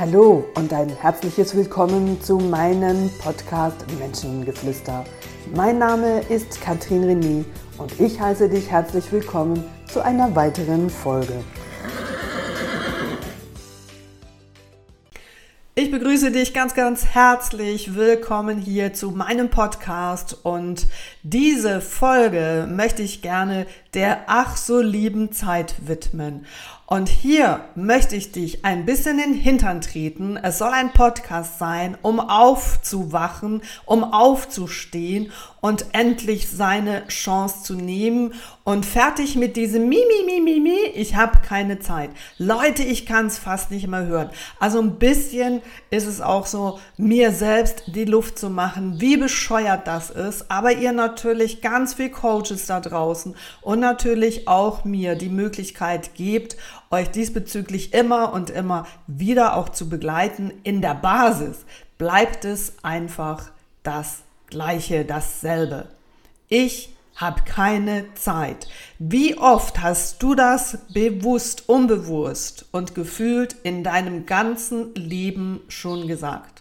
Hallo und ein herzliches Willkommen zu meinem Podcast Menschengeflüster. Mein Name ist Katrin René und ich heiße dich herzlich willkommen zu einer weiteren Folge. Ich begrüße dich ganz, ganz herzlich. Willkommen hier zu meinem Podcast. Und diese Folge möchte ich gerne der ach so lieben Zeit widmen. Und hier möchte ich dich ein bisschen in den Hintern treten. Es soll ein Podcast sein, um aufzuwachen, um aufzustehen und endlich seine Chance zu nehmen und fertig mit diesem Mi, Mi, Mi, Mi, Mi, ich habe keine Zeit. Leute, ich kann es fast nicht mehr hören. Also ein bisschen ist es auch so, mir selbst die Luft zu machen, wie bescheuert das ist. Aber ihr natürlich ganz viel Coaches da draußen und natürlich auch mir die Möglichkeit gebt, euch diesbezüglich immer und immer wieder auch zu begleiten. In der Basis bleibt es einfach das Gleiche, dasselbe. Ich habe keine Zeit. Wie oft hast du das bewusst, unbewusst und gefühlt in deinem ganzen Leben schon gesagt?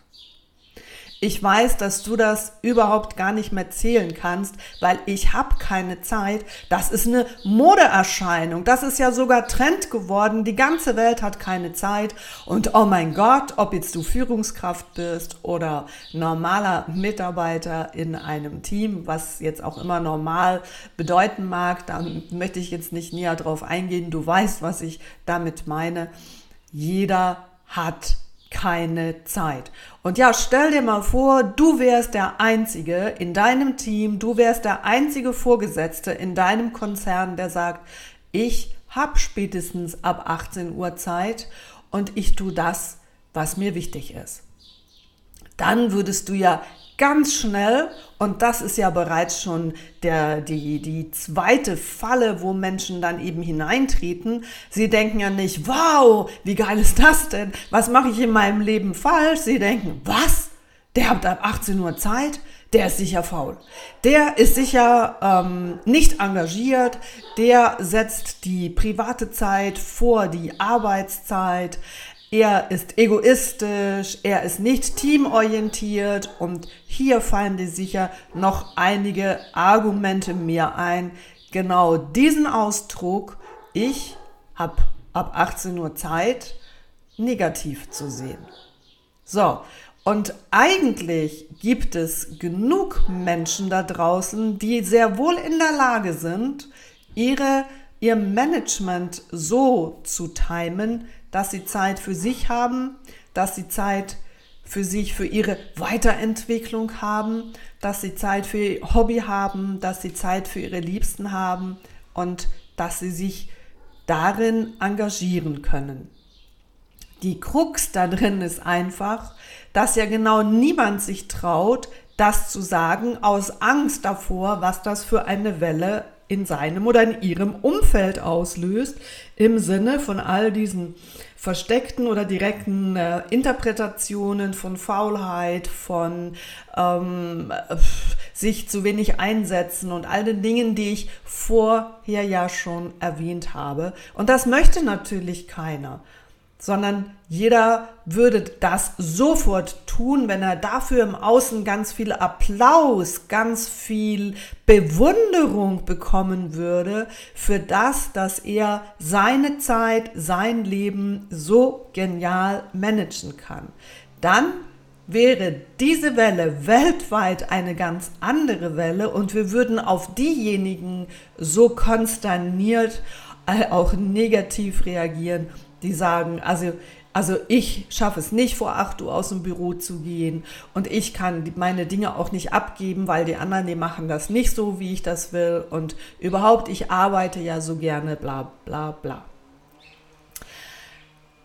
Ich weiß, dass du das überhaupt gar nicht mehr zählen kannst, weil ich habe keine Zeit. Das ist eine Modeerscheinung. Das ist ja sogar Trend geworden. Die ganze Welt hat keine Zeit. Und oh mein Gott, ob jetzt du Führungskraft bist oder normaler Mitarbeiter in einem Team, was jetzt auch immer normal bedeuten mag, da möchte ich jetzt nicht näher drauf eingehen. Du weißt, was ich damit meine. Jeder hat keine Zeit. Und ja, stell dir mal vor, du wärst der Einzige in deinem Team, du wärst der einzige Vorgesetzte in deinem Konzern, der sagt, ich habe spätestens ab 18 Uhr Zeit und ich tue das, was mir wichtig ist. Dann würdest du ja ganz schnell, und das ist ja bereits schon der, die, die zweite Falle, wo Menschen dann eben hineintreten. Sie denken ja nicht, wow, wie geil ist das denn? Was mache ich in meinem Leben falsch? Sie denken, was? Der hat ab 18 Uhr Zeit? Der ist sicher faul. Der ist sicher ähm, nicht engagiert. Der setzt die private Zeit vor die Arbeitszeit. Er ist egoistisch, er ist nicht teamorientiert und hier fallen dir sicher noch einige Argumente mehr ein. Genau diesen Ausdruck, ich habe ab 18 Uhr Zeit, negativ zu sehen. So, und eigentlich gibt es genug Menschen da draußen, die sehr wohl in der Lage sind, ihre, ihr Management so zu timen, dass sie Zeit für sich haben, dass sie Zeit für sich, für ihre Weiterentwicklung haben, dass sie Zeit für ihr Hobby haben, dass sie Zeit für ihre Liebsten haben und dass sie sich darin engagieren können. Die Krux da drin ist einfach, dass ja genau niemand sich traut, das zu sagen aus Angst davor, was das für eine Welle in seinem oder in ihrem Umfeld auslöst, im Sinne von all diesen versteckten oder direkten äh, Interpretationen von Faulheit, von ähm, sich zu wenig einsetzen und all den Dingen, die ich vorher ja schon erwähnt habe. Und das möchte natürlich keiner sondern jeder würde das sofort tun, wenn er dafür im Außen ganz viel Applaus, ganz viel Bewunderung bekommen würde für das, dass er seine Zeit, sein Leben so genial managen kann. Dann wäre diese Welle weltweit eine ganz andere Welle und wir würden auf diejenigen so konsterniert, äh, auch negativ reagieren die sagen, also, also ich schaffe es nicht, vor 8 Uhr aus dem Büro zu gehen und ich kann meine Dinge auch nicht abgeben, weil die anderen, die machen das nicht so, wie ich das will und überhaupt, ich arbeite ja so gerne, bla bla bla.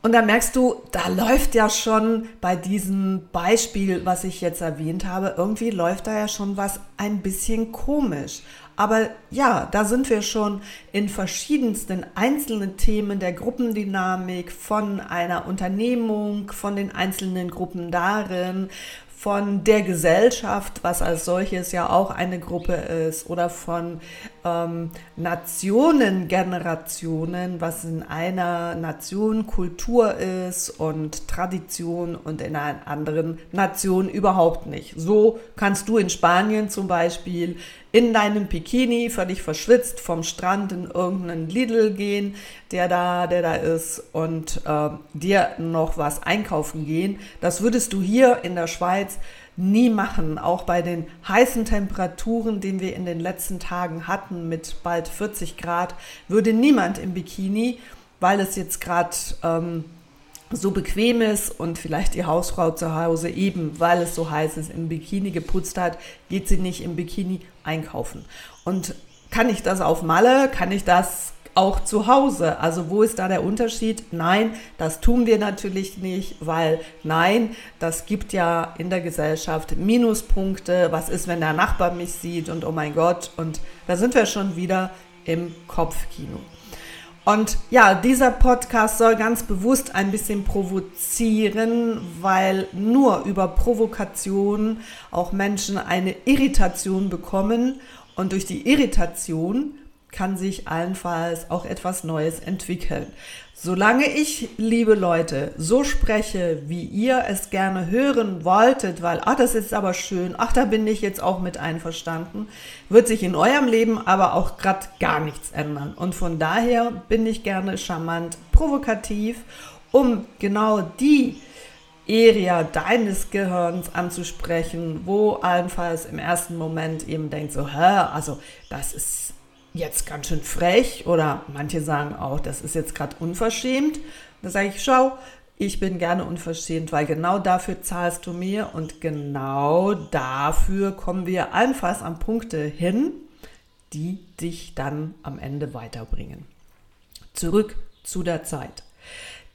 Und da merkst du, da läuft ja schon bei diesem Beispiel, was ich jetzt erwähnt habe, irgendwie läuft da ja schon was ein bisschen komisch. Aber ja, da sind wir schon in verschiedensten einzelnen Themen der Gruppendynamik, von einer Unternehmung, von den einzelnen Gruppen darin, von der Gesellschaft, was als solches ja auch eine Gruppe ist, oder von ähm, Nationen, Generationen, was in einer Nation Kultur ist und Tradition und in einer anderen Nation überhaupt nicht. So kannst du in Spanien zum Beispiel in deinem Bikini völlig verschwitzt vom Strand in irgendeinen Lidl gehen, der da, der da ist und äh, dir noch was einkaufen gehen. Das würdest du hier in der Schweiz nie machen, auch bei den heißen Temperaturen, den wir in den letzten Tagen hatten mit bald 40 Grad, würde niemand im Bikini, weil es jetzt gerade ähm, so bequem ist und vielleicht die Hausfrau zu Hause eben, weil es so heiß ist, im Bikini geputzt hat, geht sie nicht im Bikini einkaufen. Und kann ich das auf Malle? Kann ich das auch zu Hause? Also wo ist da der Unterschied? Nein, das tun wir natürlich nicht, weil nein, das gibt ja in der Gesellschaft Minuspunkte. Was ist, wenn der Nachbar mich sieht und oh mein Gott? Und da sind wir schon wieder im Kopfkino. Und ja, dieser Podcast soll ganz bewusst ein bisschen provozieren, weil nur über Provokation auch Menschen eine Irritation bekommen und durch die Irritation kann sich allenfalls auch etwas Neues entwickeln. Solange ich, liebe Leute, so spreche, wie ihr es gerne hören wolltet, weil, ach, das ist aber schön, ach, da bin ich jetzt auch mit einverstanden, wird sich in eurem Leben aber auch gerade gar nichts ändern. Und von daher bin ich gerne charmant, provokativ, um genau die Area deines Gehirns anzusprechen, wo allenfalls im ersten Moment eben denkt so, hä, also das ist jetzt ganz schön frech oder manche sagen auch, das ist jetzt gerade unverschämt. Da sage ich, schau, ich bin gerne unverschämt, weil genau dafür zahlst du mir und genau dafür kommen wir allenfalls an Punkte hin, die dich dann am Ende weiterbringen. Zurück zu der Zeit.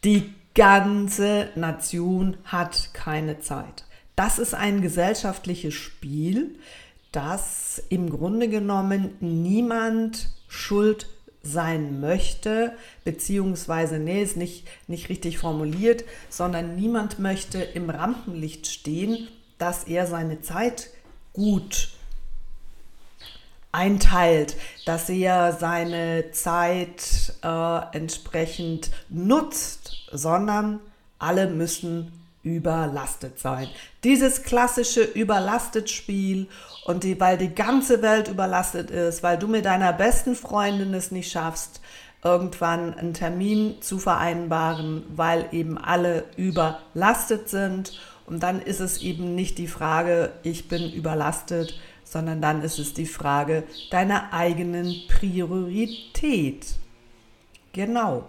Die ganze Nation hat keine Zeit. Das ist ein gesellschaftliches Spiel, dass im Grunde genommen niemand schuld sein möchte, beziehungsweise, nee, ist nicht, nicht richtig formuliert, sondern niemand möchte im Rampenlicht stehen, dass er seine Zeit gut einteilt, dass er seine Zeit äh, entsprechend nutzt, sondern alle müssen überlastet sein. Dieses klassische überlastet Spiel und die, weil die ganze Welt überlastet ist, weil du mit deiner besten Freundin es nicht schaffst, irgendwann einen Termin zu vereinbaren, weil eben alle überlastet sind. Und dann ist es eben nicht die Frage, ich bin überlastet, sondern dann ist es die Frage deiner eigenen Priorität. Genau.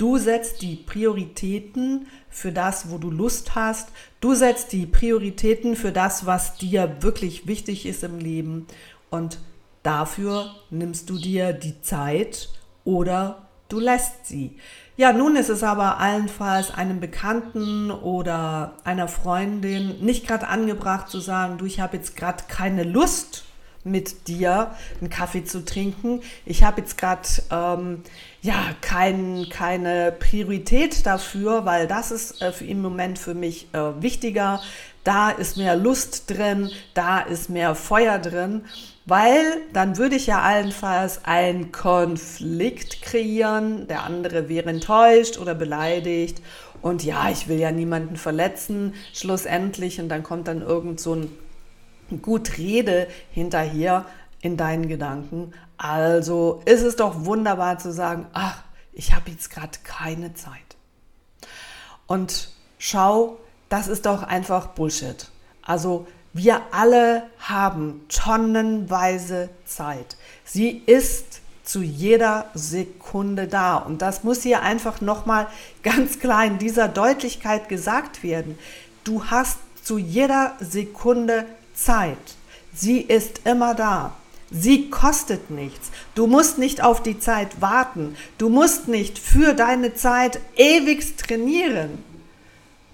Du setzt die Prioritäten für das, wo du Lust hast. Du setzt die Prioritäten für das, was dir wirklich wichtig ist im Leben. Und dafür nimmst du dir die Zeit oder du lässt sie. Ja, nun ist es aber allenfalls einem Bekannten oder einer Freundin nicht gerade angebracht zu sagen, du, ich habe jetzt gerade keine Lust mit dir einen Kaffee zu trinken. Ich habe jetzt gerade ähm, ja kein, keine Priorität dafür, weil das ist äh, im Moment für mich äh, wichtiger. Da ist mehr Lust drin, da ist mehr Feuer drin, weil dann würde ich ja allenfalls einen Konflikt kreieren. Der andere wäre enttäuscht oder beleidigt. Und ja, ich will ja niemanden verletzen, schlussendlich. Und dann kommt dann irgend so ein gut Rede hinterher in deinen Gedanken. Also ist es doch wunderbar zu sagen, ach, ich habe jetzt gerade keine Zeit. Und schau, das ist doch einfach Bullshit. Also wir alle haben tonnenweise Zeit. Sie ist zu jeder Sekunde da. Und das muss hier einfach nochmal ganz klar in dieser Deutlichkeit gesagt werden. Du hast zu jeder Sekunde Zeit. Sie ist immer da. Sie kostet nichts. Du musst nicht auf die Zeit warten. Du musst nicht für deine Zeit ewig trainieren.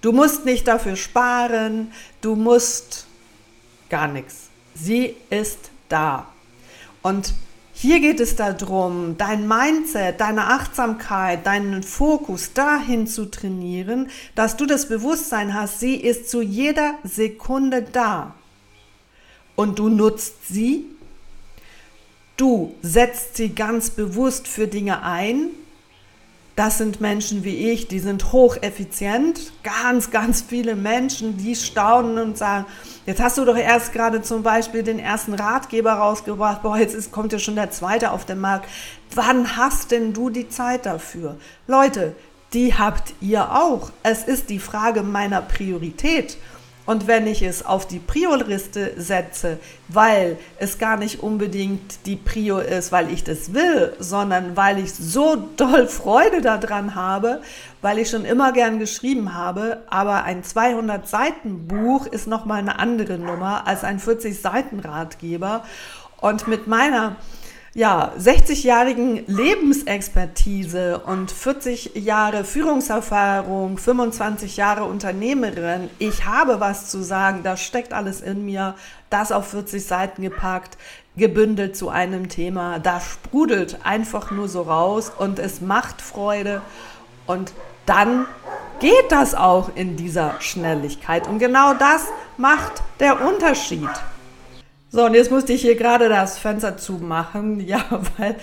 Du musst nicht dafür sparen. Du musst gar nichts. Sie ist da. Und Hier geht es darum, dein Mindset, deine Achtsamkeit, deinen Fokus dahin zu trainieren, dass du das Bewusstsein hast, sie ist zu jeder Sekunde da. Und du nutzt sie, du setzt sie ganz bewusst für Dinge ein, das sind Menschen wie ich, die sind hocheffizient. Ganz, ganz viele Menschen, die staunen und sagen, jetzt hast du doch erst gerade zum Beispiel den ersten Ratgeber rausgebracht, boah, jetzt ist, kommt ja schon der zweite auf den Markt. Wann hast denn du die Zeit dafür? Leute, die habt ihr auch. Es ist die Frage meiner Priorität. Und wenn ich es auf die Prio-Liste setze, weil es gar nicht unbedingt die Prio ist, weil ich das will, sondern weil ich so doll Freude daran habe, weil ich schon immer gern geschrieben habe, aber ein 200 Seiten Buch ist noch mal eine andere Nummer als ein 40 Seiten Ratgeber. Und mit meiner ja, 60-jährigen Lebensexpertise und 40 Jahre Führungserfahrung, 25 Jahre Unternehmerin. Ich habe was zu sagen, das steckt alles in mir, das auf 40 Seiten gepackt, gebündelt zu einem Thema. Da sprudelt einfach nur so raus und es macht Freude und dann geht das auch in dieser Schnelligkeit. Und genau das macht der Unterschied. So, und jetzt musste ich hier gerade das Fenster zumachen, ja, weil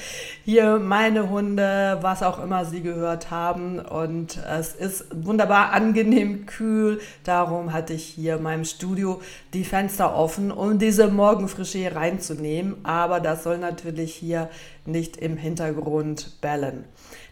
hier meine Hunde, was auch immer sie gehört haben, und es ist wunderbar angenehm kühl. Darum hatte ich hier in meinem Studio die Fenster offen, um diese Morgenfrische hier reinzunehmen. Aber das soll natürlich hier nicht im Hintergrund bellen.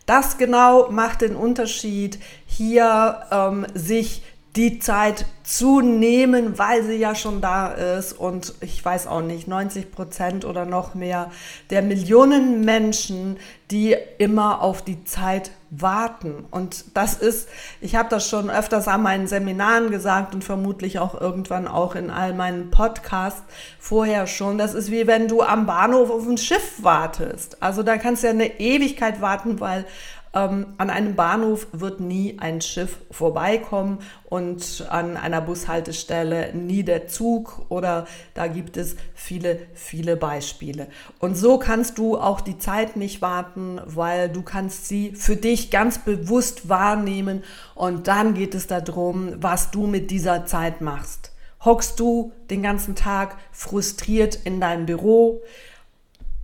Das genau macht den Unterschied, hier ähm, sich die Zeit zu nehmen, weil sie ja schon da ist. Und ich weiß auch nicht, 90 Prozent oder noch mehr der Millionen Menschen, die immer auf die Zeit warten. Und das ist, ich habe das schon öfters an meinen Seminaren gesagt und vermutlich auch irgendwann auch in all meinen Podcasts vorher schon. Das ist wie wenn du am Bahnhof auf ein Schiff wartest. Also da kannst du ja eine Ewigkeit warten, weil ähm, an einem Bahnhof wird nie ein Schiff vorbeikommen und an einer Bushaltestelle nie der Zug oder da gibt es viele, viele Beispiele. Und so kannst du auch die Zeit nicht warten, weil du kannst sie für dich ganz bewusst wahrnehmen und dann geht es darum, was du mit dieser Zeit machst. Hockst du den ganzen Tag frustriert in deinem Büro?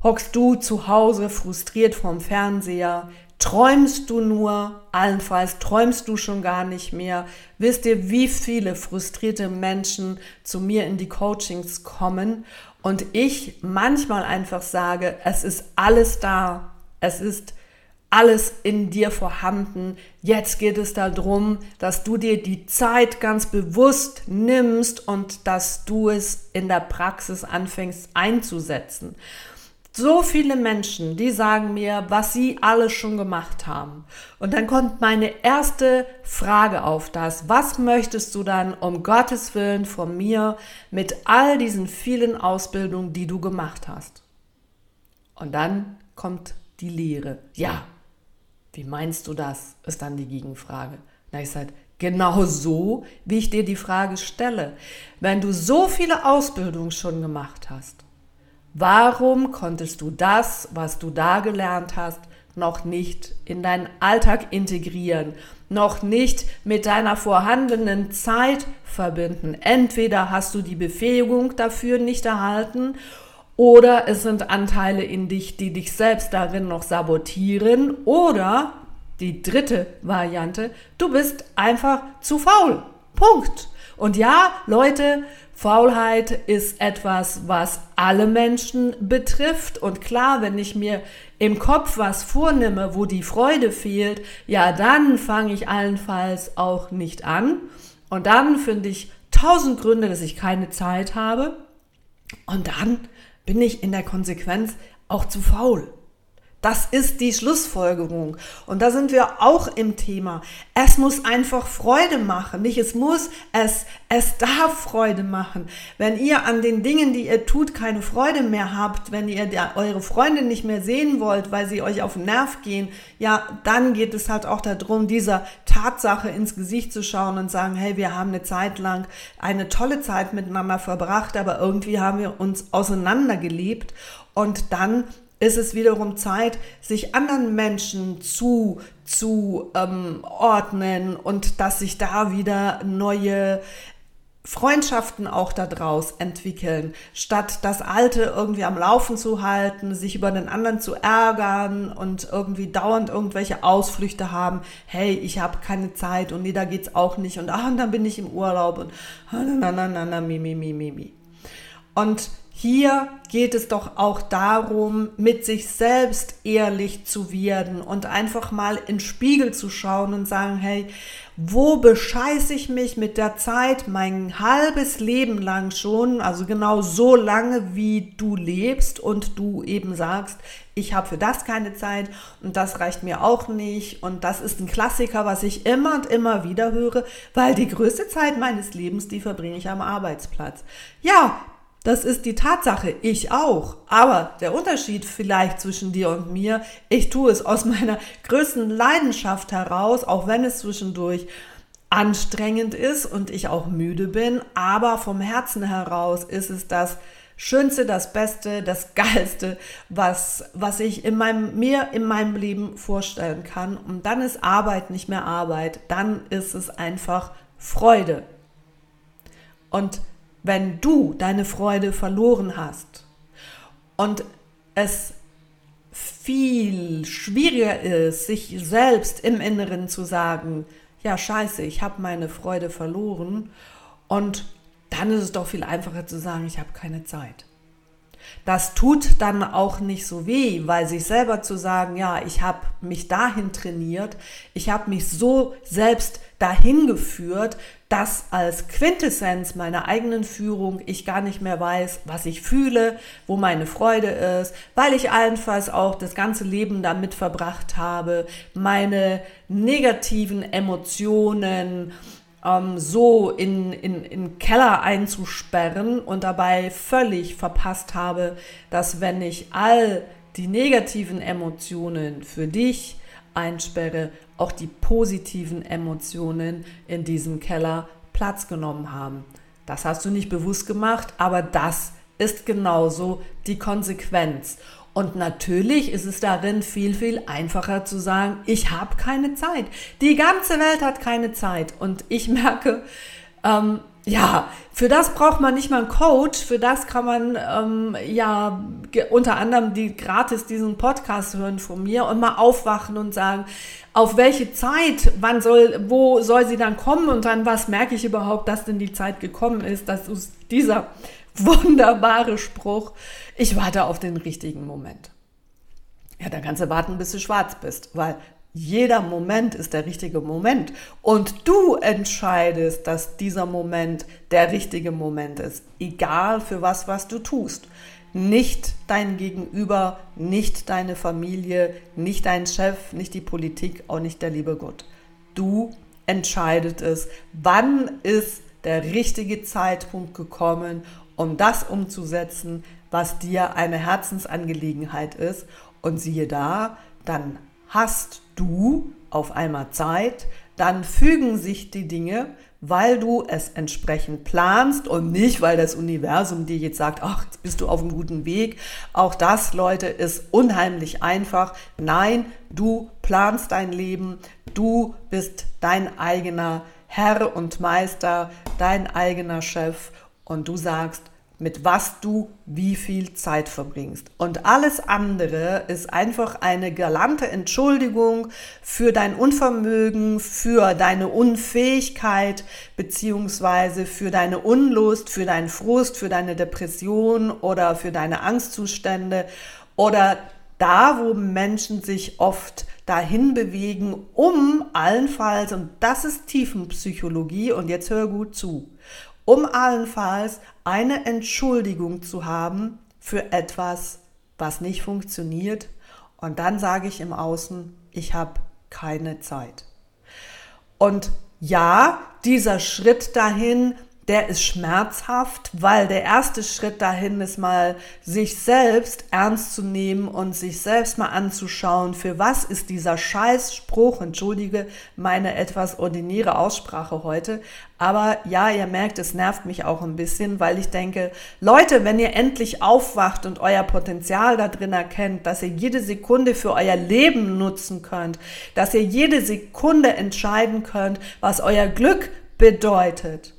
Hockst du zu Hause frustriert vom Fernseher? Träumst du nur, allenfalls träumst du schon gar nicht mehr. Wisst ihr, wie viele frustrierte Menschen zu mir in die Coachings kommen und ich manchmal einfach sage, es ist alles da, es ist alles in dir vorhanden. Jetzt geht es darum, dass du dir die Zeit ganz bewusst nimmst und dass du es in der Praxis anfängst einzusetzen so viele Menschen, die sagen mir, was sie alles schon gemacht haben. Und dann kommt meine erste Frage auf das, was möchtest du dann um Gottes Willen von mir mit all diesen vielen Ausbildungen, die du gemacht hast? Und dann kommt die Lehre. Ja, wie meinst du das? Ist dann die Gegenfrage. Na, ich sage, genau so, wie ich dir die Frage stelle. Wenn du so viele Ausbildungen schon gemacht hast, Warum konntest du das, was du da gelernt hast, noch nicht in deinen Alltag integrieren, noch nicht mit deiner vorhandenen Zeit verbinden? Entweder hast du die Befähigung dafür nicht erhalten oder es sind Anteile in dich, die dich selbst darin noch sabotieren oder die dritte Variante, du bist einfach zu faul. Punkt. Und ja, Leute, Faulheit ist etwas, was alle Menschen betrifft. Und klar, wenn ich mir im Kopf was vornehme, wo die Freude fehlt, ja, dann fange ich allenfalls auch nicht an. Und dann finde ich tausend Gründe, dass ich keine Zeit habe. Und dann bin ich in der Konsequenz auch zu faul. Das ist die Schlussfolgerung. Und da sind wir auch im Thema. Es muss einfach Freude machen. Nicht es muss, es, es darf Freude machen. Wenn ihr an den Dingen, die ihr tut, keine Freude mehr habt, wenn ihr der, eure Freunde nicht mehr sehen wollt, weil sie euch auf den Nerv gehen, ja, dann geht es halt auch darum, dieser Tatsache ins Gesicht zu schauen und sagen, hey, wir haben eine Zeit lang eine tolle Zeit miteinander verbracht, aber irgendwie haben wir uns auseinandergelebt und dann ist es wiederum Zeit, sich anderen Menschen zu, zu ähm, ordnen und dass sich da wieder neue Freundschaften auch daraus entwickeln, statt das Alte irgendwie am Laufen zu halten, sich über den anderen zu ärgern und irgendwie dauernd irgendwelche Ausflüchte haben. Hey, ich habe keine Zeit und nee, da geht's auch nicht und ah, und dann bin ich im Urlaub und ah, na, na, na, na, mi, mi, mi, mi, mi. Und hier geht es doch auch darum, mit sich selbst ehrlich zu werden und einfach mal in Spiegel zu schauen und sagen, hey, wo bescheiße ich mich mit der Zeit mein halbes Leben lang schon, also genau so lange, wie du lebst und du eben sagst, ich habe für das keine Zeit und das reicht mir auch nicht und das ist ein Klassiker, was ich immer und immer wieder höre, weil die größte Zeit meines Lebens, die verbringe ich am Arbeitsplatz. Ja, das ist die Tatsache, ich auch. Aber der Unterschied vielleicht zwischen dir und mir, ich tue es aus meiner größten Leidenschaft heraus, auch wenn es zwischendurch anstrengend ist und ich auch müde bin, aber vom Herzen heraus ist es das Schönste, das Beste, das Geilste, was, was ich in meinem, mir in meinem Leben vorstellen kann. Und dann ist Arbeit nicht mehr Arbeit, dann ist es einfach Freude. Und wenn du deine Freude verloren hast und es viel schwieriger ist, sich selbst im Inneren zu sagen, ja scheiße, ich habe meine Freude verloren und dann ist es doch viel einfacher zu sagen, ich habe keine Zeit. Das tut dann auch nicht so weh, weil sich selber zu sagen, ja, ich habe mich dahin trainiert, ich habe mich so selbst dahin geführt, dass als Quintessenz meiner eigenen Führung ich gar nicht mehr weiß, was ich fühle, wo meine Freude ist, weil ich allenfalls auch das ganze Leben damit verbracht habe, meine negativen Emotionen, ähm, so in, in, in Keller einzusperren und dabei völlig verpasst habe, dass wenn ich all die negativen Emotionen für dich einsperre, auch die positiven Emotionen in diesem Keller Platz genommen haben. Das hast du nicht bewusst gemacht, aber das ist genauso die Konsequenz. Und natürlich ist es darin viel, viel einfacher zu sagen, ich habe keine Zeit. Die ganze Welt hat keine Zeit. Und ich merke, ähm, ja, für das braucht man nicht mal einen Coach, für das kann man ähm, ja unter anderem die gratis diesen Podcast hören von mir und mal aufwachen und sagen, auf welche Zeit, wann soll, wo soll sie dann kommen und dann was merke ich überhaupt, dass denn die Zeit gekommen ist. Das ist dieser wunderbare Spruch, ich warte auf den richtigen Moment. Ja, dann kannst du warten, bis du schwarz bist, weil jeder Moment ist der richtige Moment. Und du entscheidest, dass dieser Moment der richtige Moment ist. Egal für was, was du tust. Nicht dein Gegenüber, nicht deine Familie, nicht dein Chef, nicht die Politik, auch nicht der liebe Gott. Du entscheidest es, wann ist der richtige Zeitpunkt gekommen um das umzusetzen, was dir eine Herzensangelegenheit ist. Und siehe da, dann hast du auf einmal Zeit, dann fügen sich die Dinge, weil du es entsprechend planst und nicht, weil das Universum dir jetzt sagt, ach, jetzt bist du auf einem guten Weg. Auch das, Leute, ist unheimlich einfach. Nein, du planst dein Leben, du bist dein eigener Herr und Meister, dein eigener Chef und du sagst, mit was du wie viel Zeit verbringst. Und alles andere ist einfach eine galante Entschuldigung für dein Unvermögen, für deine Unfähigkeit, beziehungsweise für deine Unlust, für deinen Frust, für deine Depression oder für deine Angstzustände oder da, wo Menschen sich oft dahin bewegen, um allenfalls, und das ist Tiefenpsychologie, und jetzt hör gut zu, um allenfalls eine Entschuldigung zu haben für etwas, was nicht funktioniert. Und dann sage ich im Außen, ich habe keine Zeit. Und ja, dieser Schritt dahin, der ist schmerzhaft, weil der erste Schritt dahin ist mal, sich selbst ernst zu nehmen und sich selbst mal anzuschauen, für was ist dieser Scheißspruch, entschuldige meine etwas ordinäre Aussprache heute, aber ja, ihr merkt, es nervt mich auch ein bisschen, weil ich denke, Leute, wenn ihr endlich aufwacht und euer Potenzial da drin erkennt, dass ihr jede Sekunde für euer Leben nutzen könnt, dass ihr jede Sekunde entscheiden könnt, was euer Glück bedeutet,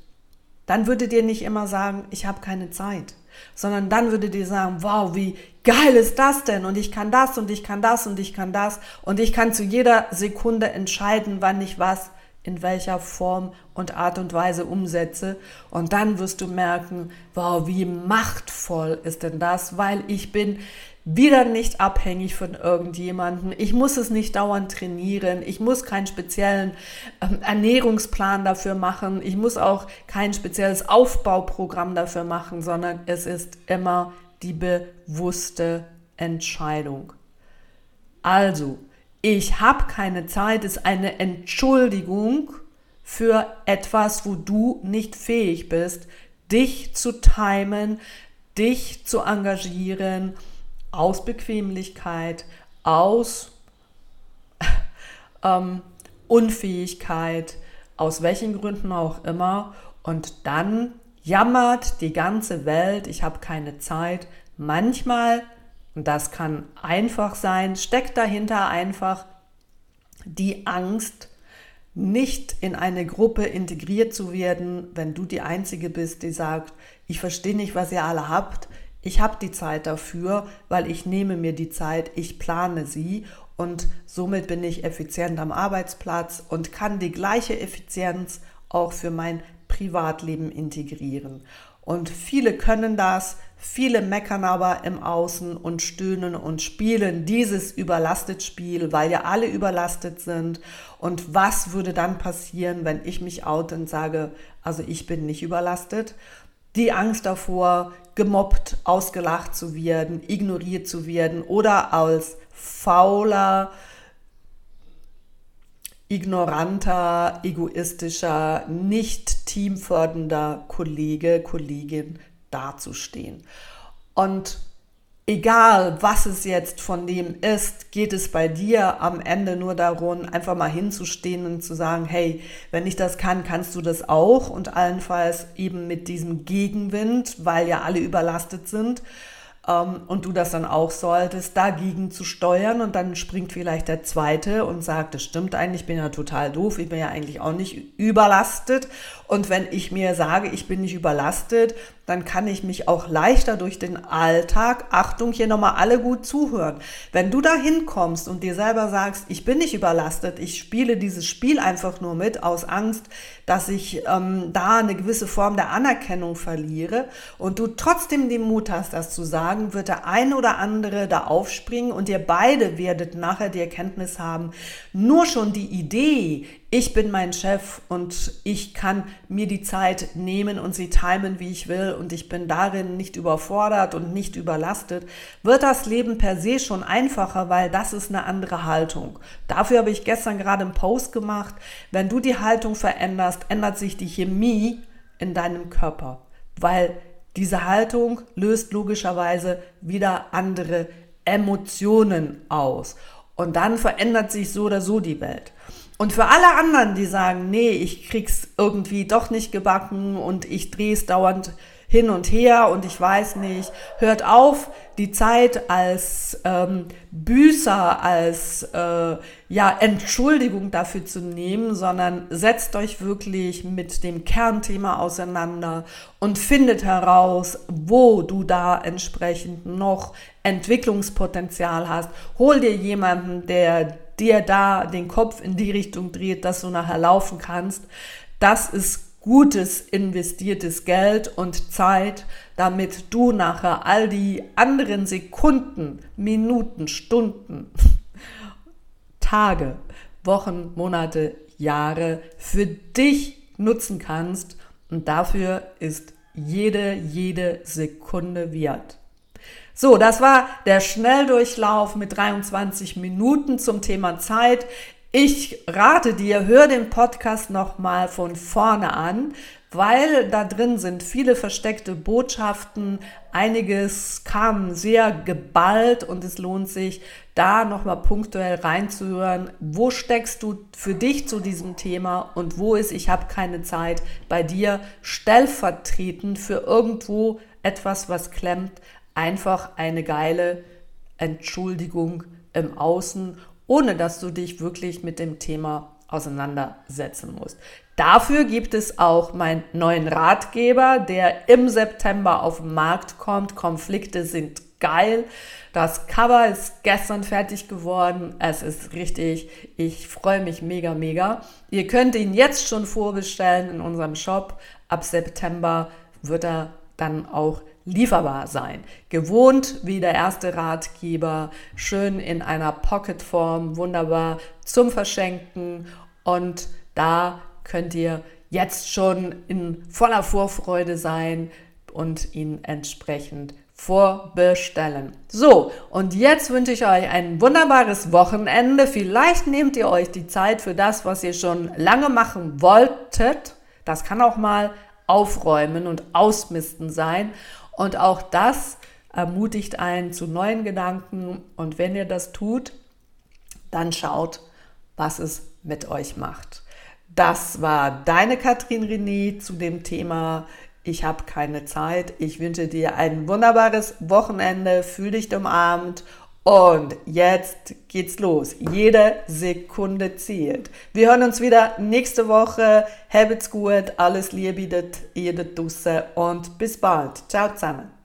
dann würdet ihr nicht immer sagen, ich habe keine Zeit, sondern dann würdet ihr sagen, wow, wie geil ist das denn? Und ich kann das und ich kann das und ich kann das und ich kann zu jeder Sekunde entscheiden, wann ich was in welcher Form und Art und Weise umsetze. Und dann wirst du merken, wow, wie machtvoll ist denn das, weil ich bin wieder nicht abhängig von irgendjemandem. Ich muss es nicht dauernd trainieren. Ich muss keinen speziellen ähm, Ernährungsplan dafür machen. Ich muss auch kein spezielles Aufbauprogramm dafür machen, sondern es ist immer die bewusste Entscheidung. Also, ich habe keine Zeit ist eine Entschuldigung für etwas, wo du nicht fähig bist, dich zu timen, dich zu engagieren aus Bequemlichkeit, aus ähm, Unfähigkeit, aus welchen Gründen auch immer. Und dann jammert die ganze Welt, ich habe keine Zeit. Manchmal, und das kann einfach sein, steckt dahinter einfach die Angst, nicht in eine Gruppe integriert zu werden, wenn du die Einzige bist, die sagt, ich verstehe nicht, was ihr alle habt, ich habe die Zeit dafür, weil ich nehme mir die Zeit, ich plane sie und somit bin ich effizient am Arbeitsplatz und kann die gleiche Effizienz auch für mein Privatleben integrieren. Und viele können das, viele meckern aber im Außen und stöhnen und spielen dieses überlastet Spiel, weil ja alle überlastet sind. Und was würde dann passieren, wenn ich mich out und sage, also ich bin nicht überlastet? Die Angst davor, gemobbt, ausgelacht zu werden, ignoriert zu werden oder als fauler, ignoranter, egoistischer, nicht teamfördernder Kollege, Kollegin dazustehen. Und egal was es jetzt von dem ist, geht es bei dir am Ende nur darum, einfach mal hinzustehen und zu sagen, hey, wenn ich das kann, kannst du das auch. Und allenfalls eben mit diesem Gegenwind, weil ja alle überlastet sind ähm, und du das dann auch solltest, dagegen zu steuern und dann springt vielleicht der Zweite und sagt, das stimmt eigentlich, ich bin ja total doof, ich bin ja eigentlich auch nicht überlastet und wenn ich mir sage, ich bin nicht überlastet, dann kann ich mich auch leichter durch den Alltag, Achtung, hier nochmal alle gut zuhören. Wenn du da hinkommst und dir selber sagst, ich bin nicht überlastet, ich spiele dieses Spiel einfach nur mit aus Angst, dass ich ähm, da eine gewisse Form der Anerkennung verliere und du trotzdem den Mut hast, das zu sagen, wird der ein oder andere da aufspringen und ihr beide werdet nachher die Erkenntnis haben, nur schon die Idee, ich bin mein Chef und ich kann mir die Zeit nehmen und sie timen, wie ich will und ich bin darin nicht überfordert und nicht überlastet, wird das Leben per se schon einfacher, weil das ist eine andere Haltung. Dafür habe ich gestern gerade einen Post gemacht. Wenn du die Haltung veränderst, ändert sich die Chemie in deinem Körper, weil diese Haltung löst logischerweise wieder andere Emotionen aus. Und dann verändert sich so oder so die Welt. Und für alle anderen, die sagen, nee, ich krieg's irgendwie doch nicht gebacken und ich drehe es dauernd hin und her und ich weiß nicht, hört auf, die Zeit als ähm, Büßer, als äh, ja, Entschuldigung dafür zu nehmen, sondern setzt euch wirklich mit dem Kernthema auseinander und findet heraus, wo du da entsprechend noch Entwicklungspotenzial hast. Hol dir jemanden, der dir da den Kopf in die Richtung dreht, dass du nachher laufen kannst. Das ist gutes investiertes Geld und Zeit, damit du nachher all die anderen Sekunden, Minuten, Stunden, Tage, Wochen, Monate, Jahre für dich nutzen kannst. Und dafür ist jede, jede Sekunde wert. So, das war der Schnelldurchlauf mit 23 Minuten zum Thema Zeit. Ich rate dir, hör den Podcast nochmal von vorne an, weil da drin sind viele versteckte Botschaften, einiges kam sehr geballt und es lohnt sich, da nochmal punktuell reinzuhören, wo steckst du für dich zu diesem Thema und wo ist, ich habe keine Zeit, bei dir stellvertretend für irgendwo etwas, was klemmt, einfach eine geile Entschuldigung im Außen, ohne dass du dich wirklich mit dem Thema auseinandersetzen musst. Dafür gibt es auch meinen neuen Ratgeber, der im September auf den Markt kommt. Konflikte sind geil. Das Cover ist gestern fertig geworden. Es ist richtig. Ich freue mich mega, mega. Ihr könnt ihn jetzt schon vorbestellen in unserem Shop. Ab September wird er dann auch lieferbar sein. Gewohnt wie der erste Ratgeber, schön in einer Pocketform, wunderbar zum Verschenken und da könnt ihr jetzt schon in voller Vorfreude sein und ihn entsprechend vorbestellen. So, und jetzt wünsche ich euch ein wunderbares Wochenende. Vielleicht nehmt ihr euch die Zeit für das, was ihr schon lange machen wolltet. Das kann auch mal aufräumen und ausmisten sein. Und auch das ermutigt einen zu neuen Gedanken. Und wenn ihr das tut, dann schaut, was es mit euch macht. Das war deine Katrin René zu dem Thema Ich habe keine Zeit. Ich wünsche dir ein wunderbares Wochenende. Fühl dich umarmt. Und jetzt geht's los. Jede Sekunde zählt. Wir hören uns wieder nächste Woche. Habt's gut. Alles Liebe, jede Dusse und bis bald. Ciao zusammen.